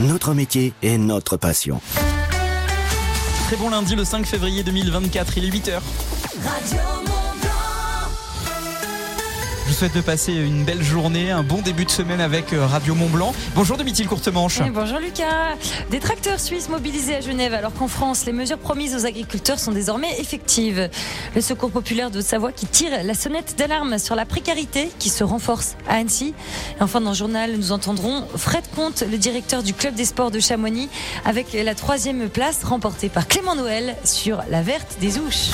Notre métier et notre passion. Très bon lundi le 5 février 2024, il est 8h. Je vous souhaite de passer une belle journée, un bon début de semaine avec euh, Radio Mont Blanc. Bonjour Domitil Courtemanche. Et bonjour Lucas. Des tracteurs suisses mobilisés à Genève alors qu'en France, les mesures promises aux agriculteurs sont désormais effectives. Le Secours populaire de Savoie qui tire la sonnette d'alarme sur la précarité qui se renforce à Annecy. Et enfin dans le journal, nous entendrons Fred Comte, le directeur du club des sports de Chamonix, avec la troisième place remportée par Clément Noël sur la verte des Ouches.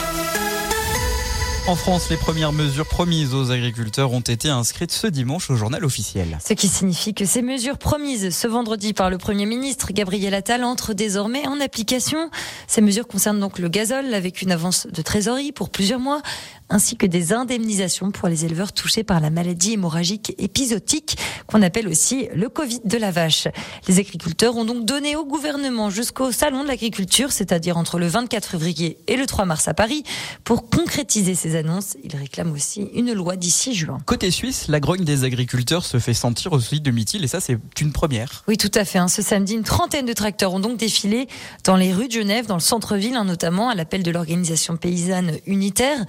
En France, les premières mesures promises aux agriculteurs ont été inscrites ce dimanche au journal officiel. Ce qui signifie que ces mesures promises ce vendredi par le Premier ministre Gabriel Attal entrent désormais en application. Ces mesures concernent donc le gazole avec une avance de trésorerie pour plusieurs mois, ainsi que des indemnisations pour les éleveurs touchés par la maladie hémorragique épisodique qu'on appelle aussi le Covid de la vache. Les agriculteurs ont donc donné au gouvernement jusqu'au salon de l'agriculture, c'est-à-dire entre le 24 février et le 3 mars à Paris, pour concrétiser ces annonces. Ils réclament aussi une loi d'ici juin. Côté suisse, la grogne des agriculteurs se fait sentir aussi de Mithil et ça c'est une première. Oui, tout à fait. Hein. Ce samedi, une trentaine de tracteurs ont donc défilé dans les rues de Genève, dans le centre-ville hein, notamment, à l'appel de l'organisation paysanne unitaire.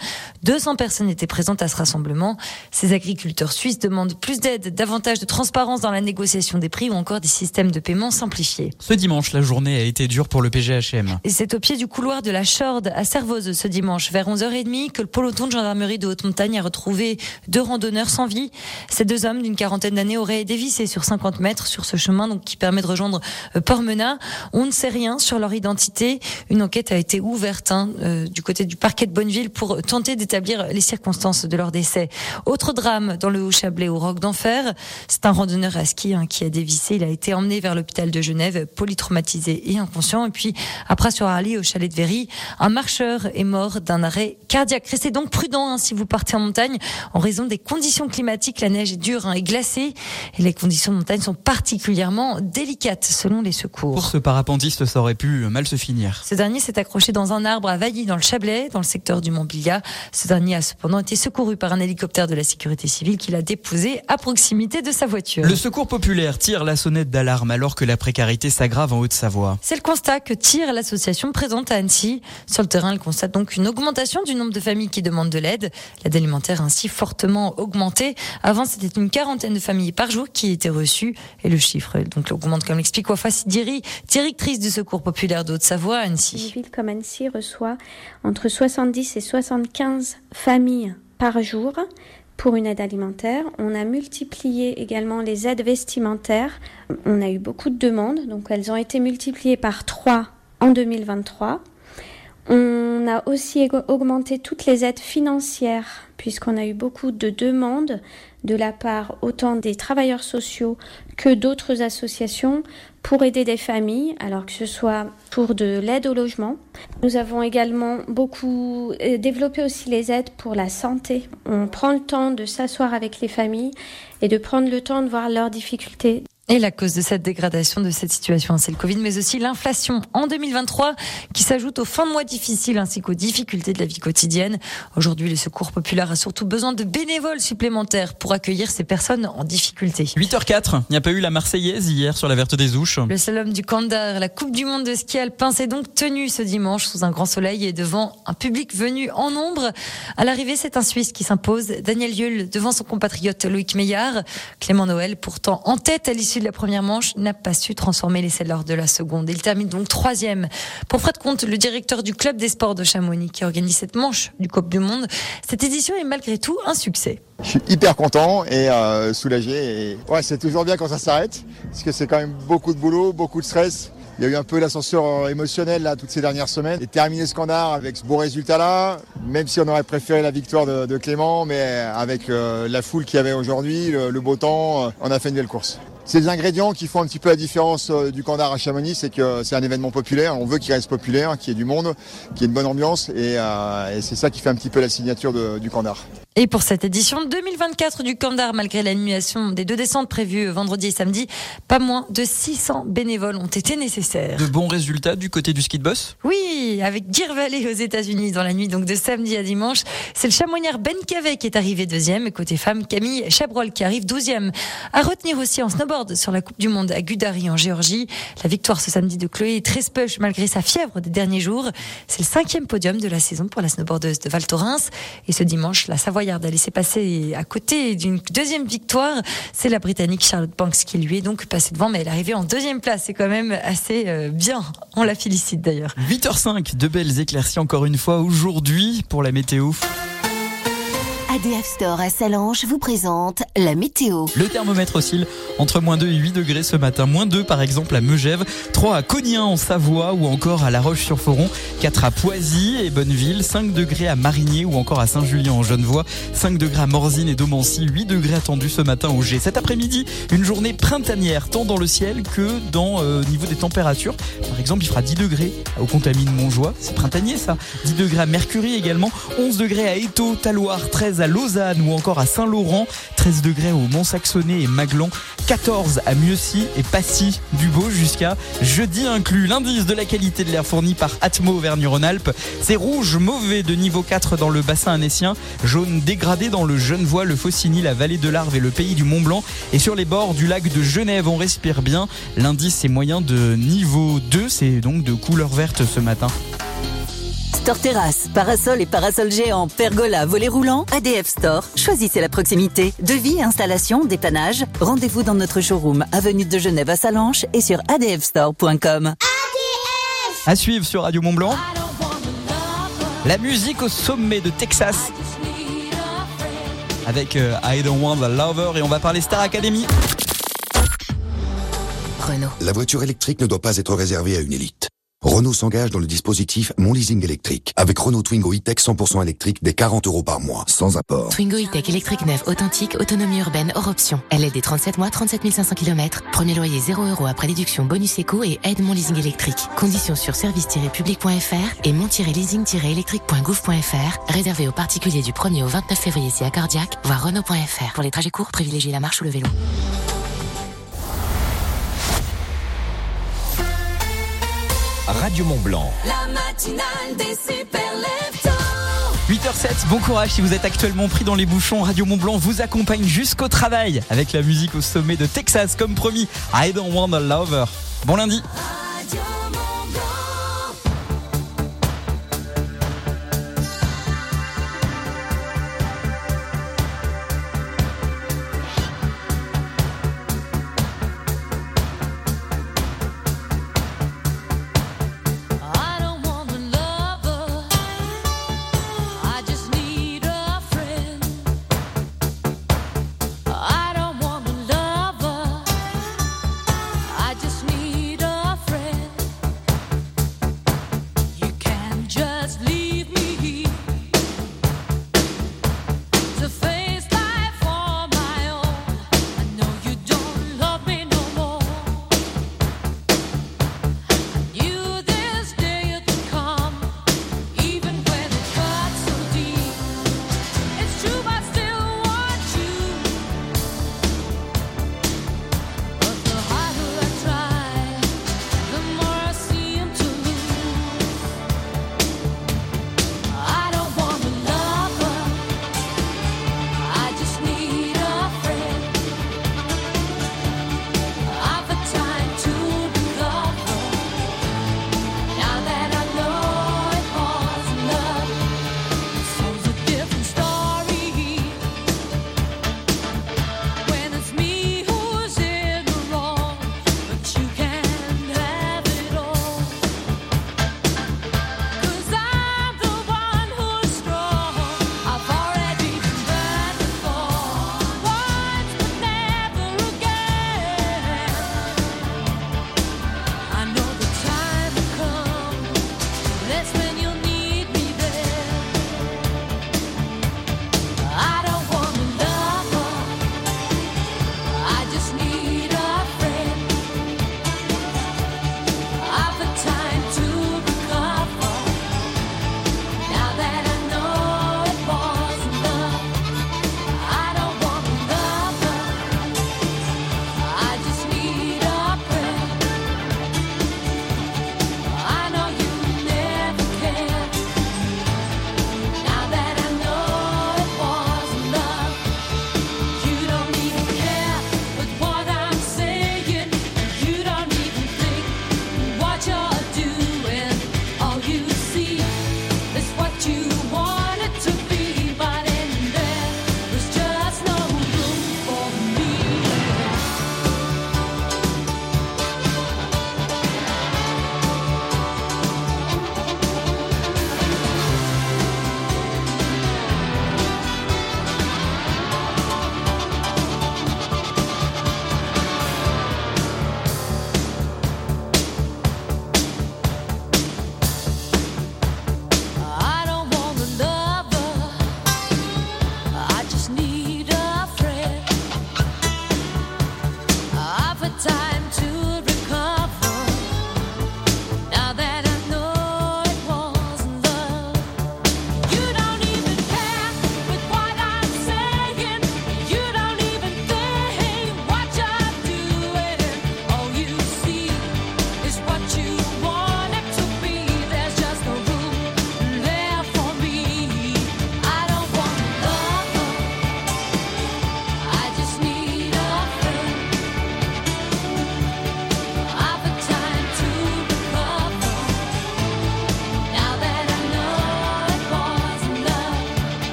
200 personnes étaient présentes à ce rassemblement. Ces agriculteurs suisses demandent plus d'aide, davantage de transparence dans la négociation des prix ou encore des systèmes de paiement simplifiés. Ce dimanche, la journée a été dure pour le PGHM. Et c'est au pied du couloir de la Chorde à Servoz ce dimanche vers 11h30 que le peloton de gendarmerie de Haute-Montagne a retrouvé deux randonneurs sans vie. Ces deux hommes d'une quarantaine d'années auraient dévissé sur 50 mètres sur ce chemin donc qui permet de rejoindre euh, Pormena. On ne sait rien sur leur identité. Une enquête a été ouverte hein, euh, du côté du parquet de Bonneville pour tenter d'établir les circonstances de leur décès. Autre drame dans le Haut-Chablais au Roc d'Enfer. C'est un randonneur à ski hein, qui a dévissé. Il a été emmené vers l'hôpital de Genève, polytraumatisé et inconscient. Et puis, après sur Arly, au chalet de Véry, un marcheur est mort d'un arrêt cardiaque. Restez donc prudent hein, si vous partez en montagne en raison des conditions climatiques. La neige est dure hein, et glacée. Et les conditions de montagne sont particulièrement délicates selon les secours. Pour ce parapentiste, ça aurait pu mal se finir. Ce dernier s'est accroché dans un arbre à Vailly dans le Chablais, dans le secteur du Montbilia. Ce dernier a cependant été secouru par un hélicoptère de la sécurité civile qui l'a déposé à proximité de sa voiture. Le secours populaire tire la sonnette d'alarme alors que la précarité s'aggrave en Haute-Savoie. C'est le constat que tire l'association présente à Annecy. Sur le terrain, elle constate donc une augmentation du nombre de familles qui demandent de l'aide. L'aide alimentaire a ainsi fortement augmenté. Avant, c'était une quarantaine de familles par jour qui étaient reçues et le chiffre donc augmente comme l'explique Wafa Sidiri, directrice du secours populaire de Haute-Savoie à Annecy. Une ville comme Annecy reçoit entre 70 et 75 familles par jour pour une aide alimentaire. On a multiplié également les aides vestimentaires. On a eu beaucoup de demandes, donc elles ont été multipliées par 3 en 2023. On a aussi augmenté toutes les aides financières puisqu'on a eu beaucoup de demandes de la part autant des travailleurs sociaux que d'autres associations pour aider des familles, alors que ce soit pour de l'aide au logement. Nous avons également beaucoup euh, développé aussi les aides pour la santé. On prend le temps de s'asseoir avec les familles et de prendre le temps de voir leurs difficultés. Et la cause de cette dégradation de cette situation, c'est le Covid, mais aussi l'inflation en 2023 qui s'ajoute aux fins de mois difficiles ainsi qu'aux difficultés de la vie quotidienne. Aujourd'hui, le Secours populaire a surtout besoin de bénévoles supplémentaires pour accueillir ces personnes en difficulté. 8h04, il n'y a pas eu la Marseillaise hier sur la Verte des Ouches. Le slalom du Candar, la Coupe du Monde de ski alpin s'est donc tenue ce dimanche sous un grand soleil et devant un public venu en nombre. À l'arrivée, c'est un Suisse qui s'impose, Daniel Yule devant son compatriote Loïc Meillard. Clément Noël, pourtant en tête à l'issue de la première manche, n'a pas su transformer l'essai lors de la seconde. Il termine donc troisième. Pour Fred Comte, le directeur du club des sports de Chamonix, qui organise cette manche du Coupe du Monde, cette édition est malgré tout un succès. Je suis hyper content et euh, soulagé. Ouais, c'est toujours bien quand ça s'arrête, parce que c'est quand même beaucoup de boulot, beaucoup de stress. Il y a eu un peu l'ascenseur euh, émotionnel là toutes ces dernières semaines. Et terminer ce scandale avec ce beau résultat-là, même si on aurait préféré la victoire de, Clément, mais avec euh, la foule qu'il y avait aujourd'hui, le, beau temps, on a fait une belle course. C'est des ingrédients qui font un petit peu la différence du Candar à Chamonix, c'est que c'est un événement populaire. On veut qu'il reste populaire, qu'il y ait du monde, qu'il y ait une bonne ambiance, et, et c'est ça qui fait un petit peu la signature de, du Candar. Et pour cette édition 2024 du Camp d'Art, malgré l'annulation des deux descentes prévues vendredi et samedi, pas moins de 600 bénévoles ont été nécessaires. De bons résultats du côté du ski de boss Oui, avec Deer Valley aux États-Unis dans la nuit donc de samedi à dimanche. C'est le chamoignard Ben Cavet qui est arrivé deuxième. Et côté femme, Camille Chabrol qui arrive douzième. À retenir aussi en snowboard sur la Coupe du Monde à Gudari en Géorgie. La victoire ce samedi de Chloé Trespeuch malgré sa fièvre des derniers jours. C'est le cinquième podium de la saison pour la snowboardeuse de Val Thorens. Et ce dimanche, la Savoie d'aller s'est passer à côté d'une deuxième victoire. C'est la Britannique Charlotte Banks qui lui est donc passée devant, mais elle est arrivée en deuxième place. C'est quand même assez euh, bien. On la félicite d'ailleurs. 8h05, de belles éclaircies encore une fois aujourd'hui pour la météo. ADF Store à Salange vous présente la météo. Le thermomètre oscille entre moins 2 et 8 degrés ce matin. Moins 2 par exemple à Megève, 3 à Cognien en Savoie ou encore à La Roche-sur-Foron, 4 à Poisy et Bonneville, 5 degrés à Marigné ou encore à Saint-Julien en Genevois, 5 degrés à Morzine et Domancy, 8 degrés attendus ce matin au G. Cet après-midi, une journée printanière tant dans le ciel que dans euh, niveau des températures. Par exemple, il fera 10 degrés au Contamine Montjoie, c'est printanier ça. 10 degrés à Mercury également, 11 degrés à Étaux, Taloir, 13 à Lausanne ou encore à Saint-Laurent, 13 degrés au Mont-Saxonnet et Maglon, 14 à Mieuxy et Passy, du beau jusqu'à jeudi inclus. L'indice de la qualité de l'air fourni par Atmo Auvergne-Rhône-Alpes, c'est rouge mauvais de niveau 4 dans le bassin annécien, jaune dégradé dans le Genevois, le Faucigny, la vallée de l'Arve et le pays du Mont-Blanc. Et sur les bords du lac de Genève, on respire bien. L'indice est moyen de niveau 2, c'est donc de couleur verte ce matin. Store Terrasse, parasol et parasol géant, pergola, volet roulant, ADF Store. Choisissez la proximité. Devis, installation, dépannage. Rendez-vous dans notre showroom, avenue de Genève à Salanches et sur adfstore.com. À suivre sur Radio Mont Blanc. La musique au sommet de Texas. Avec euh, I Don't Want a Lover et on va parler Star Academy. Renault. La voiture électrique ne doit pas être réservée à une élite. Renault s'engage dans le dispositif Mon Leasing électrique avec Renault Twingo e-Tech 100% électrique des 40 euros par mois, sans apport. Twingo e-Tech électrique neuf, authentique, autonomie urbaine, hors option. Elle est des 37 mois, 37 500 km. Premier loyer 0 euros après déduction bonus éco et aide Mon Leasing électrique. Conditions sur service-public.fr et mon-leasing-électrique.gouv.fr. Réservé aux particuliers du 1er au 29 février si accordiaque, voir Renault.fr. Pour les trajets courts, privilégiez la marche ou le vélo. Radio Mont Blanc. La matinale des super 8h07, bon courage si vous êtes actuellement pris dans les bouchons. Radio Mont Blanc vous accompagne jusqu'au travail avec la musique au sommet de Texas comme promis. I don't want a lover. Bon lundi.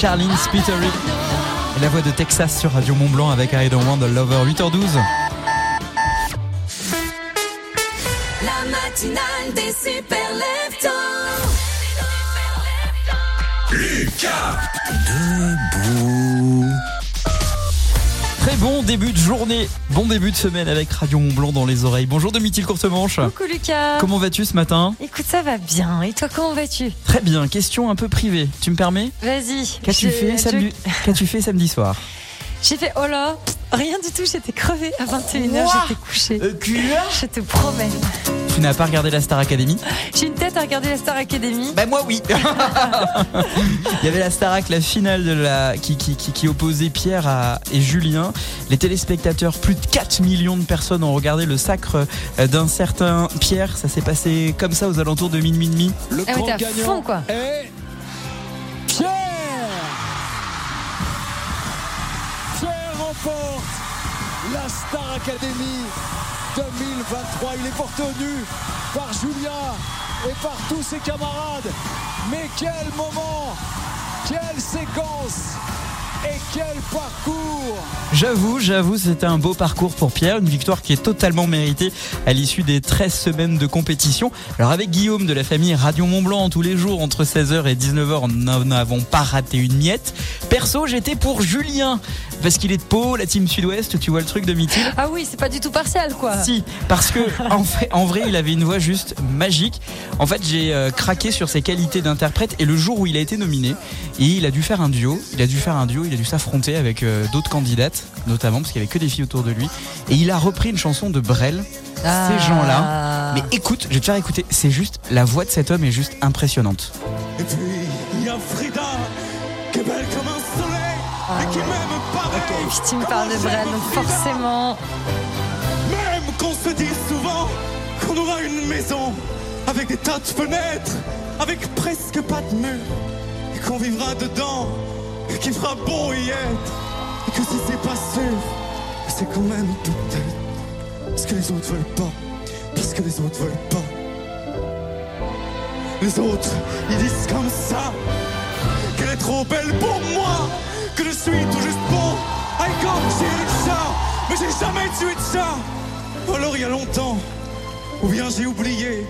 Charlene Spittery. Et la voix de Texas sur Radio Mont Blanc avec I Don't Want a Lover 8h12. La matinale des super leftos. Très bon début de journée, bon début de semaine avec Radio Mont Blanc dans les oreilles. Bonjour Domitil Courtemanche. Coucou Lucas. Comment vas-tu ce matin? Écoute, ça va bien. Et toi, comment vas-tu? Très bien, question un peu privée. Tu me permets? Vas-y. Qu'as-tu fait, samedi... Qu'as-tu fait samedi soir? J'ai fait, oh là, rien du tout, j'étais crevée à 21h, Ouah j'étais couchée. Euh, Je te promets. Tu n'as pas regardé la Star Academy J'ai une tête à regarder la Star Academy. Bah moi oui. Il y avait la Starac, la finale de la qui, qui, qui, qui opposait Pierre à, et Julien. Les téléspectateurs, plus de 4 millions de personnes ont regardé le sacre euh, d'un certain Pierre. Ça s'est passé comme ça aux alentours de minuit demi. Le Ah grand gagnant fond, quoi. est Pierre. Pierre remporte la Star Academy 2023. Il est porté au nu par Julien et par tous ses camarades. Mais quel moment, quelle séquence et quel parcours J'avoue, j'avoue, c'était un beau parcours pour Pierre, une victoire qui est totalement méritée à l'issue des 13 semaines de compétition. Alors avec Guillaume de la famille Radio Mont Blanc tous les jours entre 16h et 19h, nous n'avons pas raté une miette. Perso, j'étais pour Julien parce qu'il est de Pau, la team Sud-Ouest, tu vois le truc de Mithil Ah oui, c'est pas du tout partial, quoi. Si, parce que en vrai, en vrai, il avait une voix juste magique. En fait, j'ai euh, craqué sur ses qualités d'interprète et le jour où il a été nominé, et il a dû faire un duo. Il a dû faire un duo. Il a dû s'affronter avec euh, d'autres candidates, notamment parce qu'il y avait que des filles autour de lui. Et il a repris une chanson de Brel. Ah. Ces gens-là. Mais écoute, je vais te faire écouter. C'est juste la voix de cet homme est juste impressionnante. Et puis, il y a Frida, qui est belle comme un soleil, et qui m'aime pareil. Puis tu me parles de Brel, donc forcément. Même qu'on se dit souvent qu'on aura une maison avec des tas de fenêtres, avec presque pas de mur, et qu'on vivra dedans, qu'il fera beau y être, et que si c'est pas sûr, c'est quand même peut-être parce que les autres veulent pas, parce que les autres veulent pas. Les autres, ils disent comme ça qu'elle est trop belle pour moi, que je suis tout juste bon. I got de ça, mais j'ai jamais tué de ça. Alors il y a longtemps, ou bien j'ai oublié.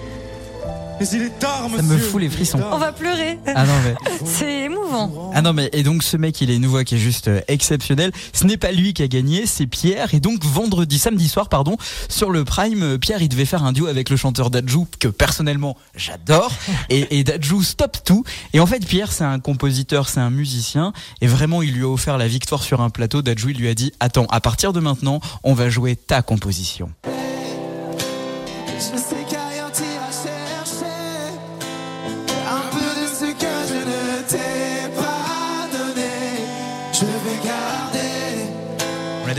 Mais il est tard, monsieur. Ça me fout les frissons. On va pleurer. Ah non mais. C'est émouvant. Ah non mais et donc ce mec il a une voix qui est juste euh, exceptionnelle. Ce n'est pas lui qui a gagné, c'est Pierre. Et donc vendredi, samedi soir pardon, sur le Prime, euh, Pierre il devait faire un duo avec le chanteur Dajou que personnellement j'adore. Et, et Dajou stop tout. Et en fait Pierre c'est un compositeur, c'est un musicien. Et vraiment il lui a offert la victoire sur un plateau. Dajou il lui a dit attends à partir de maintenant on va jouer ta composition.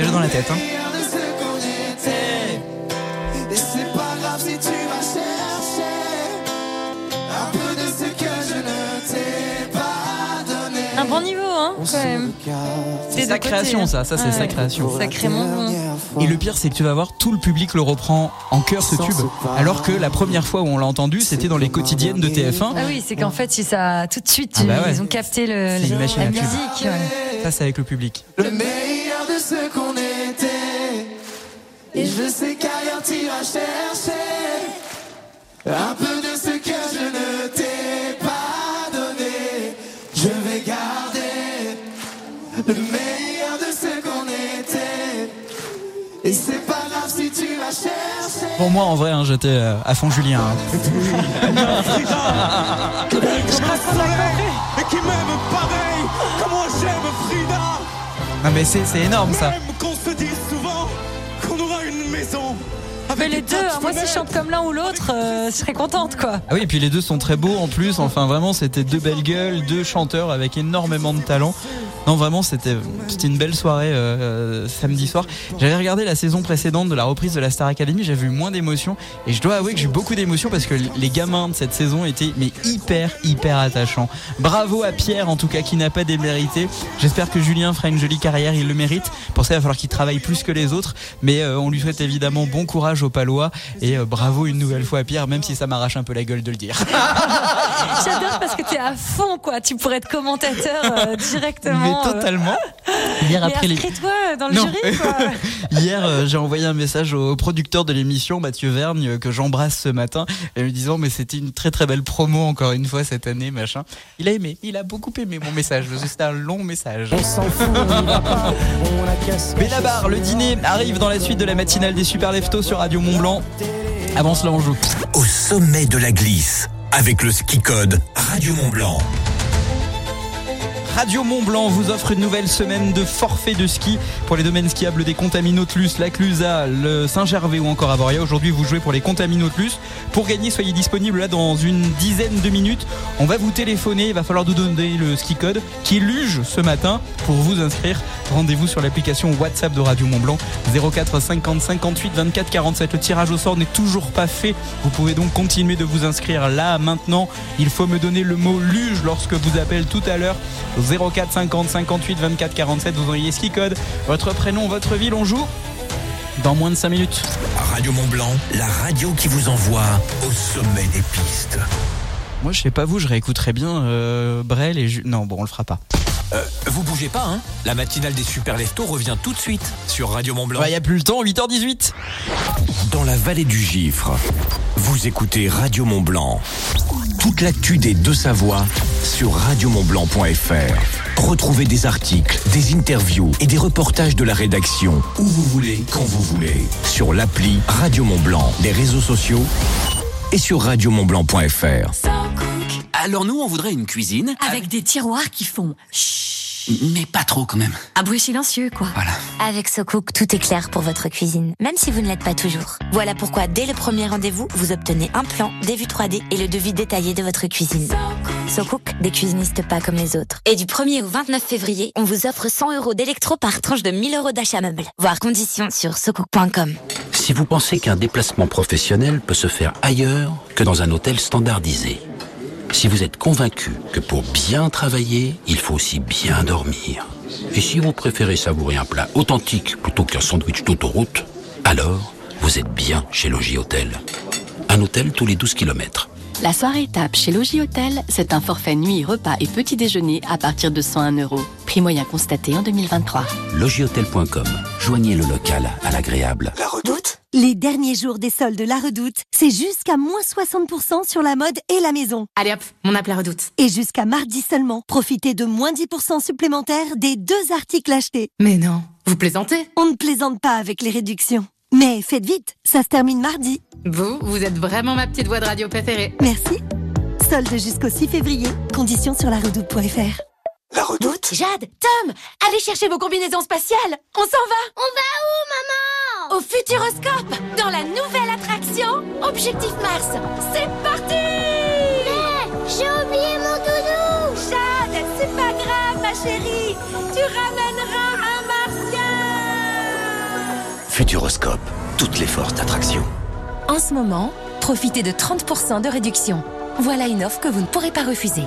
Déjà dans la tête hein. meilleur de ce qu'on était. Et c'est pas grave si tu vas chercher un peu de ce que je ne t'ai pas donné. Un bon niveau, hein, quand même. C'est Des sa création hein. ça, ça c'est Ouais. sa création. Sacrément bon. Et le pire, c'est que tu vas voir, tout le public le reprend en cœur ce tube. Alors que la première fois où on l'a entendu, c'était dans les quotidiennes de TF1. Ah oui, c'est qu'en fait, si ça, tout de suite, Ah bah ouais. ils ont capté le, la musique. ouais. Ça, c'est avec le public. Le meilleur de ce qu'on était. Et je sais qu'ailleurs t'iras chercher un peu de ce que je ne t'ai pas donné. Je vais garder le meilleur de ce qu'on était. Et c'est pas grave si tu vas chercher. Pour moi, en vrai, hein, j'étais euh, à fond Julien. hein. Qui m'aime pareil. Comment j'aime Frida. Non, mais c'est énorme ça. Mais les deux, hein, moi, si je chante comme l'un ou l'autre, euh, je serais contente, quoi. Ah oui, et puis les deux sont très beaux en plus. Enfin, vraiment, c'était deux belles gueules, deux chanteurs avec énormément de talent. Non, vraiment, c'était c'était une belle soirée euh, euh, samedi soir. J'avais regardé la saison précédente de la reprise de la Star Academy, j'avais eu moins d'émotions. Et je dois avouer que j'ai eu beaucoup d'émotions parce que les gamins de cette saison étaient mais hyper, hyper attachants. Bravo à Pierre, en tout cas, qui n'a pas démérité. J'espère que Julien fera une jolie carrière, il le mérite. Pour ça, il va falloir qu'il travaille plus que les autres. Mais euh, on lui souhaite évidemment bon courage au Palois. Et euh, bravo une nouvelle fois à Pierre, même si ça m'arrache un peu la gueule de le dire. J'adore parce que t'es à fond, quoi. Tu pourrais être commentateur euh, directement. Mais euh. totalement. Hier Mais après les... inscris-toi dans le Non. jury, quoi. Hier, euh, j'ai envoyé un message au producteur de l'émission, Mathieu Vergne, que j'embrasse ce matin, et lui disant mais c'était une très très belle promo encore une fois cette année, machin. Il a aimé, il a beaucoup aimé mon message. C'était un long message. On s'en fout, on y va pas, on a Benabar, le dîner arrive dans la suite de la matinale des Super Leftos sur Radio Mont Blanc. Avant cela, on. Au sommet de la glisse, avec le ski code Radio Mont Blanc. Radio Mont Blanc vous offre une nouvelle semaine de forfait de ski pour les domaines skiables des Contaminotlus, la Clusa, le Saint-Gervais ou encore Avoria. Aujourd'hui, vous jouez pour les Contaminotlus. Pour gagner, soyez disponible là dans une dizaine de minutes. On va vous téléphoner. Il va falloir nous donner le ski code qui est luge ce matin pour vous inscrire. Rendez-vous sur l'application WhatsApp de Radio Mont Blanc 04 50 58 24 47. Le tirage au sort n'est toujours pas fait. Vous pouvez donc continuer de vous inscrire là maintenant. Il faut me donner le mot luge lorsque vous appelle tout à l'heure 04 50 58 24 47. Vous envoyez ski code, votre prénom, votre ville. On joue dans moins de 5 minutes. Radio Mont Blanc, la radio qui vous envoie au sommet des pistes. Moi, je sais pas vous, je réécouterais bien euh, Brel et Ju- non, bon, on le fera pas. Euh, vous bougez pas, hein? La matinale des Super Leftos revient tout de suite sur Radio Mont Blanc. Il y a plus le temps, 8h18. Dans la vallée du Gifre, vous écoutez Radio Mont Blanc. Toute l'actu des Deux-Savoies sur radiomontblanc.fr. Retrouvez des articles, des interviews et des reportages de la rédaction où vous voulez, quand vous voulez. Sur l'appli Radio Mont Blanc, les réseaux sociaux et sur radiomontblanc.fr. Alors nous, on voudrait une cuisine. Avec des tiroirs qui font chut. Mais pas trop quand même. Un bruit silencieux, quoi. Voilà. Avec SoCook, tout est clair pour votre cuisine, même si vous ne l'êtes pas toujours. Voilà pourquoi, dès le premier rendez-vous, vous obtenez un plan, des vues 3D et le devis détaillé de votre cuisine. SoCook, des cuisinistes pas comme les autres. Et du 1er au 29 février, on vous offre 100 euros d'électro par tranche de 1000 euros d'achat meuble. Voir conditions sur socook.com. Si vous pensez qu'un déplacement professionnel peut se faire ailleurs que dans un hôtel standardisé, si vous êtes convaincu que pour bien travailler, il faut aussi bien dormir, et si vous préférez savourer un plat authentique plutôt qu'un sandwich d'autoroute, alors vous êtes bien chez Logis Hôtel. Un hôtel tous les 12 kilomètres. La soirée étape chez Logis Hôtel, c'est un forfait nuit, repas et petit déjeuner à partir de 101 euros. Prix moyen constaté en 2023. Logishôtel.com. Joignez le local à l'agréable. La Redoute Les derniers jours des soldes La Redoute, c'est jusqu'à moins 60% sur la mode et la maison. Allez hop, mon appel à redoute. Et jusqu'à mardi seulement, profitez de moins 10% supplémentaires des deux articles achetés. Mais non, vous plaisantez? On ne plaisante pas avec les réductions. Mais faites vite, ça se termine mardi. Vous, vous êtes vraiment ma petite voix de radio préférée. Merci. Solde jusqu'au 6 février. Conditions sur la redoute.fr. La redoute? Jade, Tom, allez chercher vos combinaisons spatiales. On s'en va On va où, maman? Au Futuroscope, dans la nouvelle attraction Objectif Mars. C'est parti Mais j'ai oublié mon doudou Jade, c'est pas grave, ma chérie. Tu ramèneras un martien. Futuroscope. Toutes les forces d'attraction. En ce moment, profitez de 30% de réduction. Voilà une offre que vous ne pourrez pas refuser.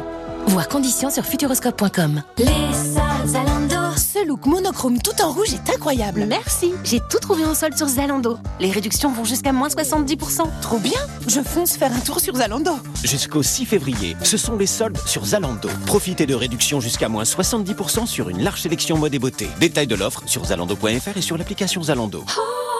Voir conditions sur futuroscope.com. Les soldes Zalando. Ce look monochrome tout en rouge est incroyable. Merci, j'ai tout trouvé en solde sur Zalando. Les réductions vont jusqu'à moins 70%. Trop bien Je fonce faire un tour sur Zalando. Jusqu'au 6 février, ce sont les soldes sur Zalando. Profitez de réductions jusqu'à moins 70% sur une large sélection mode et beauté. Détail de l'offre sur zalando.fr et sur l'application Zalando. Léo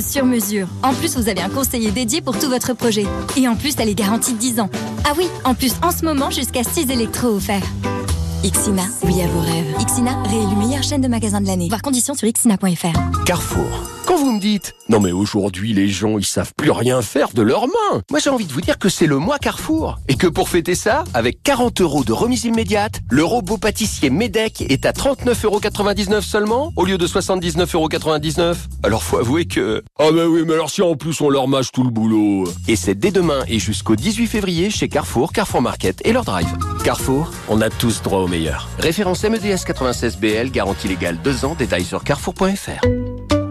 sur mesure. En plus, vous avez un conseiller dédié pour tout votre projet. Et en plus, elle est garantie 10 ans. Ah oui, en plus, en ce moment, jusqu'à 6 électros offerts. Xina, oui à vos rêves. Xina, réélu meilleure chaîne de magasins de l'année. Voir conditions sur xina.fr. Carrefour. Quand vous me dites, non mais aujourd'hui les gens ils savent plus rien faire de leurs mains, moi j'ai envie de vous dire que c'est le mois Carrefour. Et que pour fêter ça, avec 40 euros de remise immédiate, le robot pâtissier Medec est à 39,99€ seulement, au lieu de 79,99€. Alors faut avouer que... Ah bah oui, mais alors si en plus on leur mâche tout le boulot. Et c'est dès demain et jusqu'au 18 février chez Carrefour, Carrefour Market et leur drive. Carrefour, on a tous droit Référence MEDS 96BL, garantie légale 2 ans, détails sur carrefour.fr.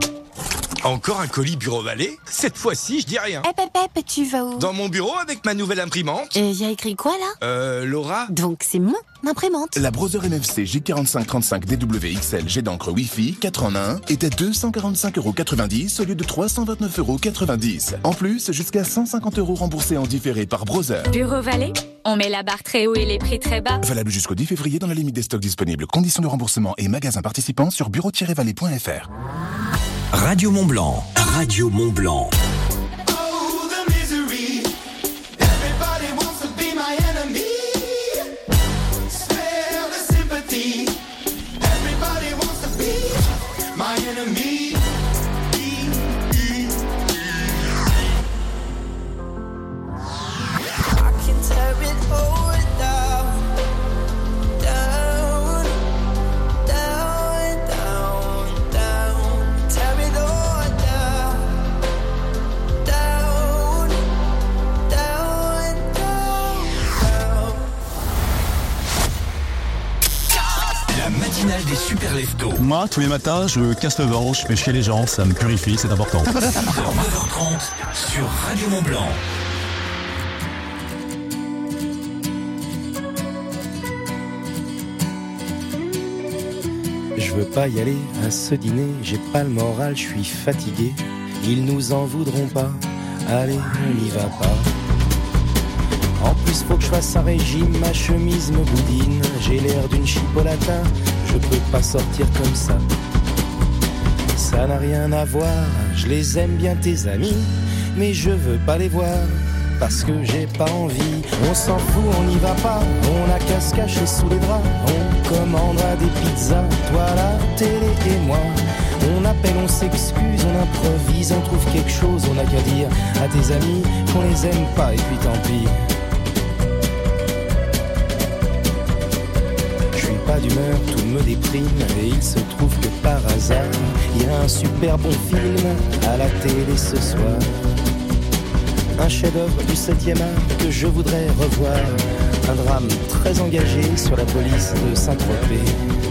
Encore un colis Bureau Vallée Cette fois-ci, je dis rien. Eh Pépé, tu vas où Dans mon bureau avec ma nouvelle imprimante. Et y a écrit quoi là Euh, Laura Donc c'est mon imprimante. La Brother MFC G4535 DWXL G d'encre Wi-Fi 4 en 1 est à 245,90€ au lieu de 329,90€. En plus, jusqu'à 150 euros remboursés en différé par Brother. Bureau Vallée On met la barre très haut et les prix très bas. Valable jusqu'au 10 février dans la limite des stocks disponibles. Conditions de remboursement et magasins participants sur bureau-vallée.fr. Radio Mont Blanc. Radio Mont Blanc. Moi, tous les matins, je casse le ventre, je fais chier les gens, ça me purifie, c'est important. 9h30 sur Radio Mont Blanc. Je veux pas y aller à ce dîner, j'ai pas le moral, je suis fatigué. Ils nous en voudront pas, allez, on n'y va pas. En plus, faut que je fasse un régime, ma chemise me boudine. J'ai l'air d'une chipolata, je peux pas sortir comme ça. Ça n'a rien à voir, je les aime bien tes amis, mais je veux pas les voir. Parce que j'ai pas envie, on s'en fout, on n'y va pas, on a qu'à se cacher sous les draps, on commandera des pizzas, toi la télé et moi. On appelle, on s'excuse, on improvise, on trouve quelque chose, on a qu'à dire à tes amis qu'on les aime pas et puis tant pis. D'humeur, tout me déprime et il se trouve que par hasard, il y a un super bon film à la télé ce soir. Un chef-d'œuvre du 7e art que je voudrais revoir. Un drame très engagé sur la police de Saint-Tropez.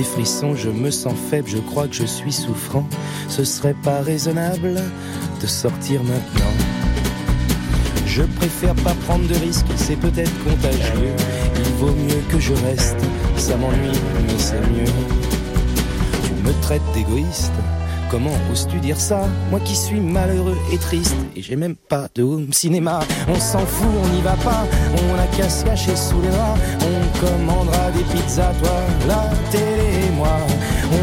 des frissons, je me sens faible, je crois que je suis souffrant. Ce serait pas raisonnable de sortir maintenant. Je préfère pas prendre de risques, c'est peut-être contagieux. Il vaut mieux que je reste, ça m'ennuie, mais c'est mieux. Tu me traites d'égoïste, comment oses-tu dire ça? Moi qui suis malheureux et triste, et j'ai même pas de home cinéma. On s'en fout, on n'y va pas, on a qu'à se cacher sous les draps. On commandera des pizzas, toi, la télé et moi.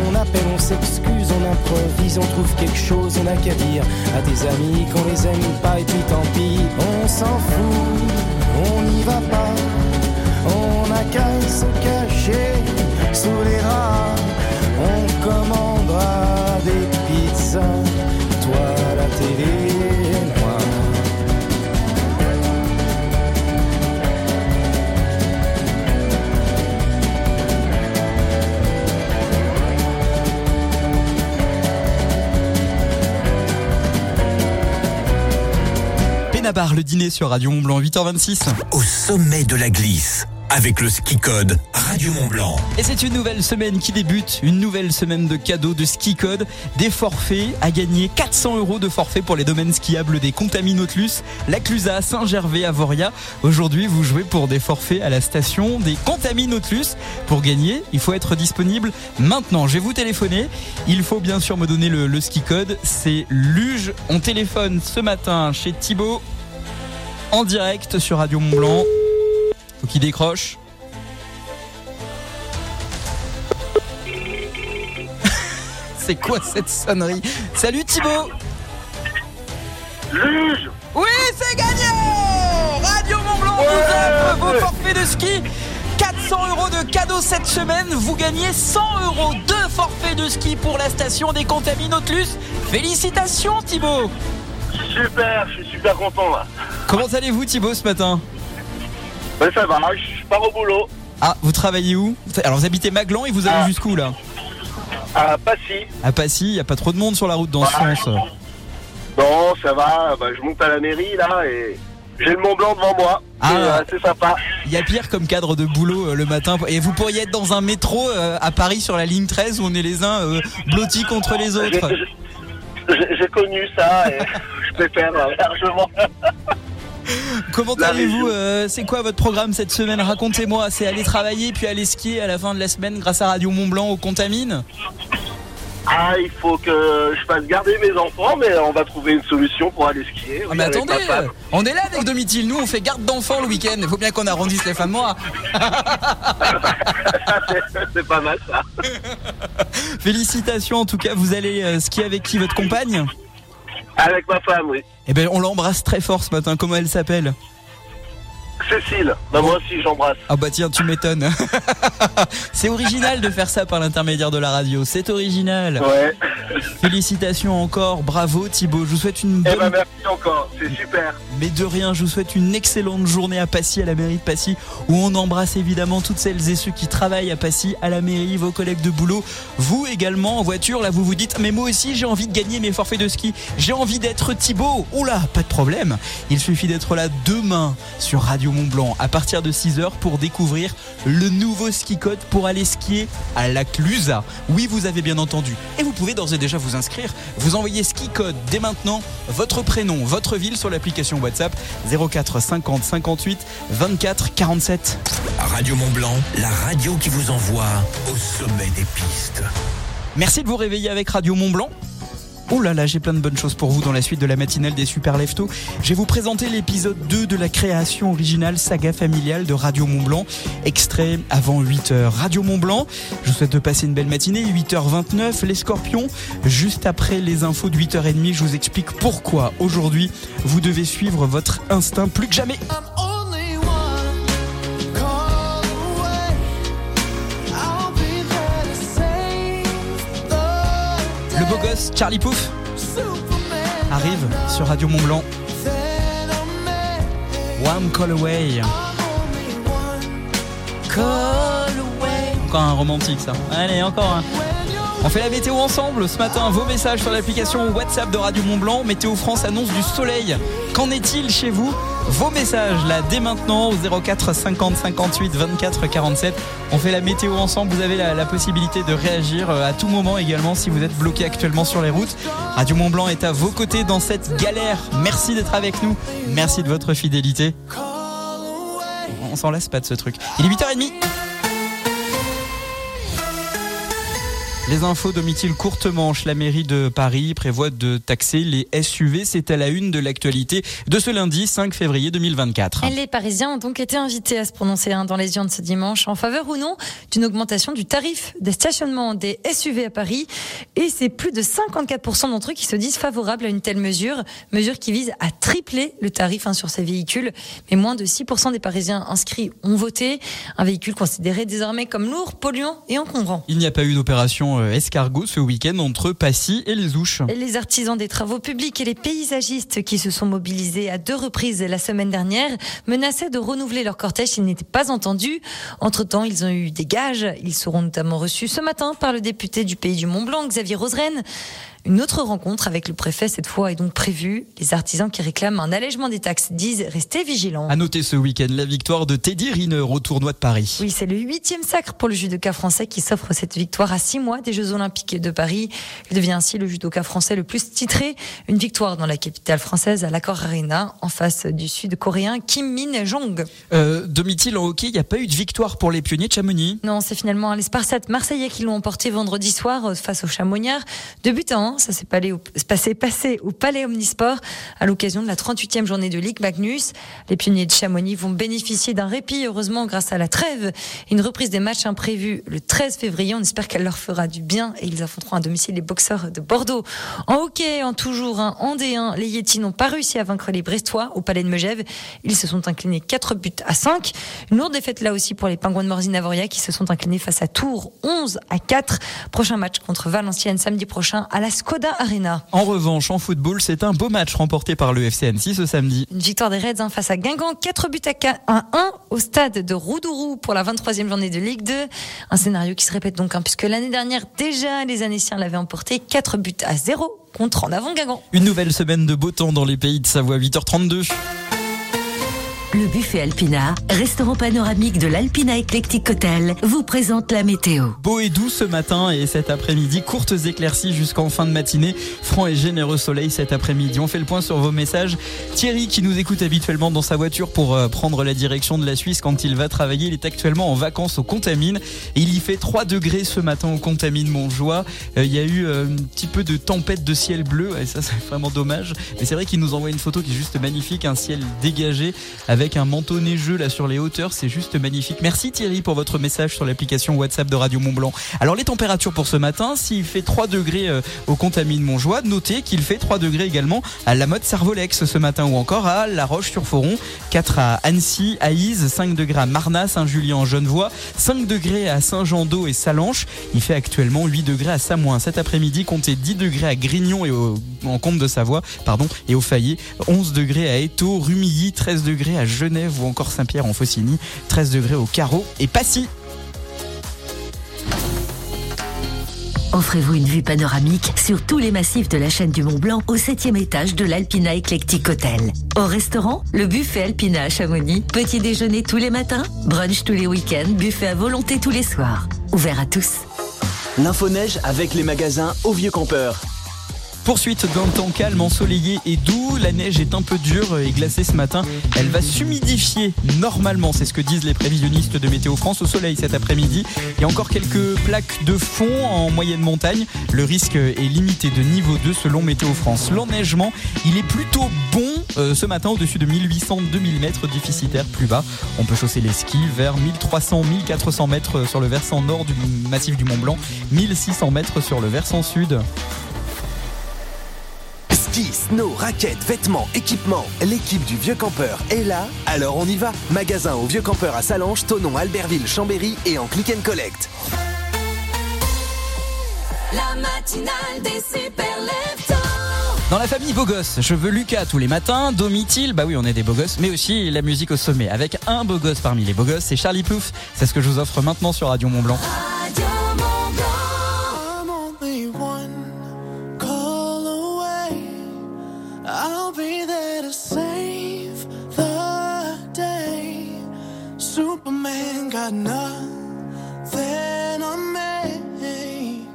On appelle, on s'excuse, on improvise, on trouve quelque chose, on a qu'à dire à tes amis qu'on les aime pas et puis tant pis, on s'en fout, on n'y va pas, on a qu'à se cacher sous les draps, on commandera des pizzas, toi la télé Pénabar, le dîner sur Radio Mont Blanc, 8h26. Au sommet de la glisse, avec le ski code Radio Mont Blanc. Et c'est une nouvelle semaine qui débute, une nouvelle semaine de cadeaux de ski code, des forfaits à gagner 400 euros de forfait pour les domaines skiables des Contamis Nautilus, la Clusa, Saint-Gervais, Avoria. Aujourd'hui, vous jouez pour des forfaits à la station des Contamis Nautilus. Pour gagner, il faut être disponible maintenant. Je vais vous téléphoner. Il faut bien sûr me donner le, le ski code. C'est Luge. On téléphone ce matin chez Thibaut en direct sur Radio Mont Blanc. Faut qu'il décroche. C'est quoi cette sonnerie? Salut Thibaut. Luge Oui, c'est gagné! Radio Mont Blanc vous offre vos forfaits de ski. 400 euros de cadeaux cette semaine, vous gagnez 100 euros de forfaits de ski pour la station des Contamis Nautilus. Félicitations Thibaut Super, je suis super content là. Comment allez-vous Thibaut ce matin Ben ça va, je pars au boulot. Ah, vous travaillez où Alors vous habitez Maglan et vous allez Ah. jusqu'où là À Passy. À Passy, il n'y a pas trop de monde sur la route dans ce Ouais. sens. Non, ça va, ben, je monte à la mairie là et j'ai le Mont Blanc devant moi. Ah. C'est, euh, c'est sympa. Il y a pire comme cadre de boulot euh, le matin. Et vous pourriez être dans un métro euh, à Paris sur la ligne 13 où on est les uns blottis contre les autres. J'ai connu ça et je préfère euh, largement. Comment allez-vous euh, C'est quoi votre programme cette semaine? Racontez-moi. C'est aller travailler puis aller skier à la fin de la semaine grâce à Radio Mont Blanc au Contamine? Ah, il faut que je fasse garder mes enfants, mais on va trouver une solution pour aller skier. Ah, oui, mais attendez, euh, on est là avec Domitil. Nous, on fait garde d'enfants le week-end. Il faut bien qu'on arrondisse les fins de mois. C'est- pas mal ça. Félicitations en tout cas. Vous allez euh, skier avec qui Votre compagne? Avec ma femme, oui. Eh ben, on l'embrasse très fort ce matin. Comment elle s'appelle? Cécile, bah, moi aussi j'embrasse. Ah bah tiens, tu m'étonnes. c'est original de faire ça par l'intermédiaire de la radio. C'est original. Ouais. Félicitations encore. Bravo Thibaut. Je vous souhaite une Eh bonne... ben merci encore, c'est super. Mais de rien, je vous souhaite une excellente journée à Passy, à la mairie de Passy, où on embrasse évidemment toutes celles et ceux qui travaillent à Passy, à la mairie, vos collègues de boulot. Vous également en voiture, là vous vous dites, mais moi aussi j'ai envie de gagner mes forfaits de ski. J'ai envie d'être Thibaut. Oula, pas de problème. Il suffit d'être là demain sur Radio Mont Blanc à partir de 6h pour découvrir le nouveau ski code pour aller skier à la Clusa. Oui, vous avez bien entendu. Et vous pouvez d'ores et déjà vous inscrire. Vous envoyez ski code dès maintenant, votre prénom, votre ville sur l'application WhatsApp 04 50 58 24 47. Radio Mont Blanc, la radio qui vous envoie au sommet des pistes. Merci de vous réveiller avec Radio Mont Blanc. Oh là là, j'ai plein de bonnes choses pour vous dans la suite de la matinale des Super Leftos. Je vais vous présenter l'épisode 2 de la création originale saga familiale de Radio Mont Blanc, extrait avant 8h. Radio Mont Blanc, je vous souhaite de passer une belle matinée, 8h29, les scorpions. Juste après les infos de 8h30, je vous explique pourquoi aujourd'hui vous devez suivre votre instinct plus que jamais. Beau gosse Charlie Pouf arrive sur Radio Mont Blanc. One Call Away. Encore un romantique ça. Allez, encore un. On fait la météo ensemble ce matin. Vos messages sur l'application WhatsApp de Radio Mont Blanc. Météo France annonce du soleil. Qu'en est-il chez vous? Vos messages là dès maintenant au 04 50 58 24 47. On fait la météo ensemble. Vous avez la, possibilité de réagir euh, à tout moment également si vous êtes bloqué actuellement sur les routes. Radio Mont Blanc est à vos côtés dans cette galère. Merci d'être avec nous. Merci de votre fidélité. On s'en lasse pas de ce truc. Il est 8h30. Les infos Domitil courte manche. La mairie de Paris prévoit de taxer les SUV. C'est à la une de l'actualité de ce lundi 5 février 2024. Et les Parisiens ont donc été invités à se prononcer hein, dans les urnes ce dimanche en faveur ou non d'une augmentation du tarif des stationnements des SUV à Paris. Et c'est plus de 54% d'entre eux qui se disent favorables à une telle mesure, mesure qui vise à tripler le tarif hein, sur ces véhicules. Mais moins de 6% des Parisiens inscrits ont voté. Un véhicule considéré désormais comme lourd, polluant et encombrant. Il n'y a pas eu d'opération euh, escargot ce week-end entre Passy et les Ouches. Les artisans des travaux publics et les paysagistes qui se sont mobilisés à deux reprises la semaine dernière menaçaient de renouveler leur cortège s'ils n'étaient pas entendus. Entre-temps, ils ont eu des gages. Ils seront notamment reçus ce matin par le député du Pays du Mont-Blanc, Xavier Roseren. Une autre rencontre avec le préfet cette fois est donc prévue. Les artisans qui réclament un allègement des taxes disent rester vigilants. À noter ce week-end la victoire de Teddy Riner au tournoi de Paris. Oui, c'est le huitième sacre pour le judoka français qui s'offre cette victoire à six mois des Jeux Olympiques de Paris. Il devient ainsi le judoka français le plus titré. Une victoire dans la capitale française à l'Accor Arena en face du sud-coréen Kim Min Jong. Euh, en hockey, il n'y a pas eu de victoire pour les pionniers de Chamonix. Non, c'est finalement les Spartates marseillais qui l'ont emporté vendredi soir euh, face aux Chamonnières. De but à ça s'est passé, au Palais Omnisport à l'occasion de la 38e journée de Ligue Magnus? Les pionniers de Chamonix vont bénéficier d'un répit, heureusement, grâce à la trêve. Une reprise des matchs imprévus le 13 février. On espère qu'elle leur fera du bien et ils affronteront à domicile les boxeurs de Bordeaux. En hockey, en toujours un en D1, les Yetis n'ont pas réussi à vaincre les Brestois au Palais de Megève. Ils se sont inclinés 4 buts à 5. Une lourde défaite là aussi pour les Pingouins de Morzine-Avoria qui se sont inclinés face à Tours 11 à 4. Prochain match contre Valenciennes samedi prochain à la Skoda Arena. En revanche, en football, c'est un beau match remporté par le FCN6 ce samedi. Une victoire des Reds hein, face à Guingamp, 4 buts à 1 au stade de Roudourou pour la 23e journée de Ligue 2. Un scénario qui se répète donc, hein, puisque l'année dernière, déjà, les Annéciens l'avaient emporté 4 buts à 0 contre en avant Guingamp. Une nouvelle semaine de beau temps dans les pays de Savoie, 8h32. Le buffet Alpina, restaurant panoramique de l'Alpina Eclectic Hotel, vous présente la météo. Beau et doux ce matin et cet après-midi, courtes éclaircies jusqu'en fin de matinée, franc et généreux soleil cet après-midi. On fait le point sur vos messages. Thierry, qui nous écoute habituellement dans sa voiture pour euh, prendre la direction de la Suisse quand il va travailler, il est actuellement en vacances au Contamine il y fait 3 degrés ce matin au Contamine Montjoie. Euh, il y a eu euh, un petit peu de tempête de ciel bleu et ça c'est vraiment dommage. Mais c'est vrai qu'il nous envoie une photo qui est juste magnifique, un ciel dégagé un manteau neigeux là sur les hauteurs, c'est juste magnifique. Merci Thierry pour votre message sur l'application WhatsApp de Radio Mont Blanc. Alors les températures pour ce matin, s'il fait 3 degrés euh, au Contamine Montjoie, notez qu'il fait 3 degrés également à la mode Servolex ce matin ou encore à La Roche-sur-Foron, 4 à Annecy, à Ise, 5 degrés à Marnas, Saint-Julien en Genevois, 5 degrés à Saint-Jean-d'Eau et Salanches. Il fait actuellement 8 degrés à Samoin. Cet après-midi, comptez 10 degrés à Grignon et au, en Comte de Savoie, pardon, et au Fayet, 11 degrés à Étaux, Rumilly, 13 degrés à Genève ou encore Saint-Pierre en Faucigny, 13 degrés au Carreau et Passy. Offrez-vous une vue panoramique sur tous les massifs de la chaîne du Mont Blanc au 7 étage de l'Alpina Eclectic Hotel. Au restaurant, le buffet Alpina à Chamonix. Petit déjeuner tous les matins, brunch tous les week-ends, buffet à volonté tous les soirs. Ouvert à tous. L'info-neige avec les magasins au Vieux Campeur. Poursuite d'un temps calme, ensoleillé et doux. La neige est un peu dure et glacée ce matin. Elle va s'humidifier normalement, c'est ce que disent les prévisionnistes de Météo France. Au soleil cet après-midi, il y a encore quelques plaques de fond en moyenne montagne. Le risque est limité de niveau 2 selon Météo France. L'enneigement, il est plutôt bon euh, ce matin au-dessus de 1800-2000 mètres, déficitaire plus bas. On peut chausser les skis vers 1300-1400 mètres sur le versant nord du massif du Mont Blanc, 1600 mètres sur le versant sud. Ski, snow, raquettes, vêtements, équipements. L'équipe du Vieux Campeur est là, alors on y va. Magasin au Vieux Campeur à Salange, Tonon, Albertville, Chambéry et en click and collect. La matinale des super. Dans la famille Beau Gosse, je veux Lucas tous les matins, Domitil, bah oui on est des beaux gosses, mais aussi la musique au sommet. Avec un beau gosse parmi les beaux gosses, c'est Charlie Plouf. C'est ce que je vous offre maintenant sur Radio Mont Blanc. I'll be there to save the day. Superman got nothing on me.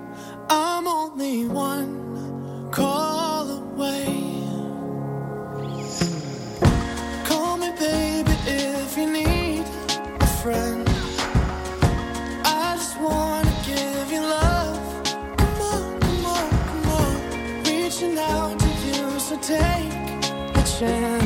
I'm only one call away. Call me, baby, take a chance.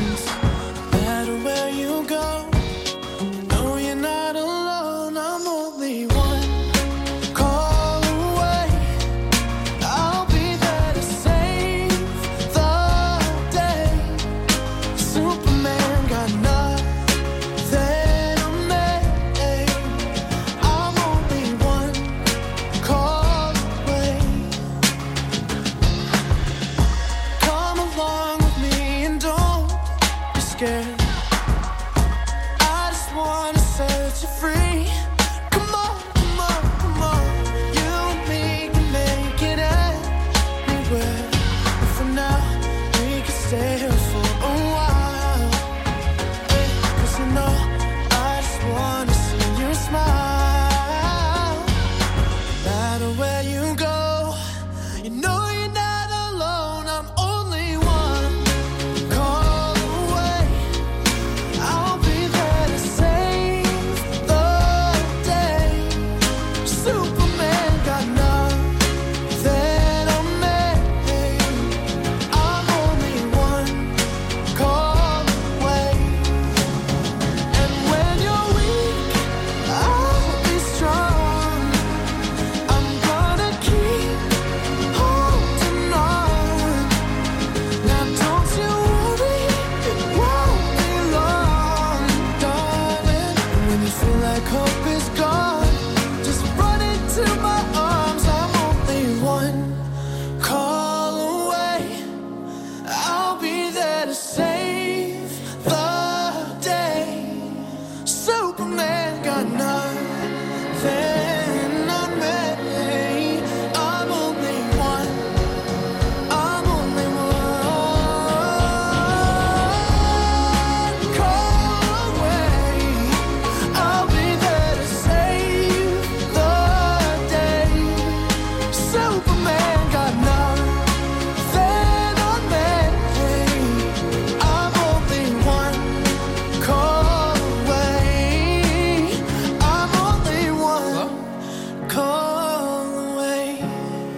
Scared.